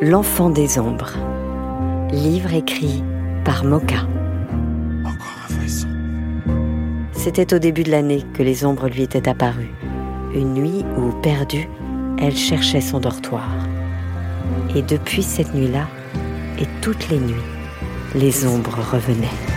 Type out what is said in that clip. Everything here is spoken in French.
L'enfant des ombres. Livre écrit par Moka. C'était au début de l'année que les ombres lui étaient apparues. Une nuit où, perdue, elle cherchait son dortoir. Et depuis cette nuit-là, et toutes les nuits, les ombres revenaient.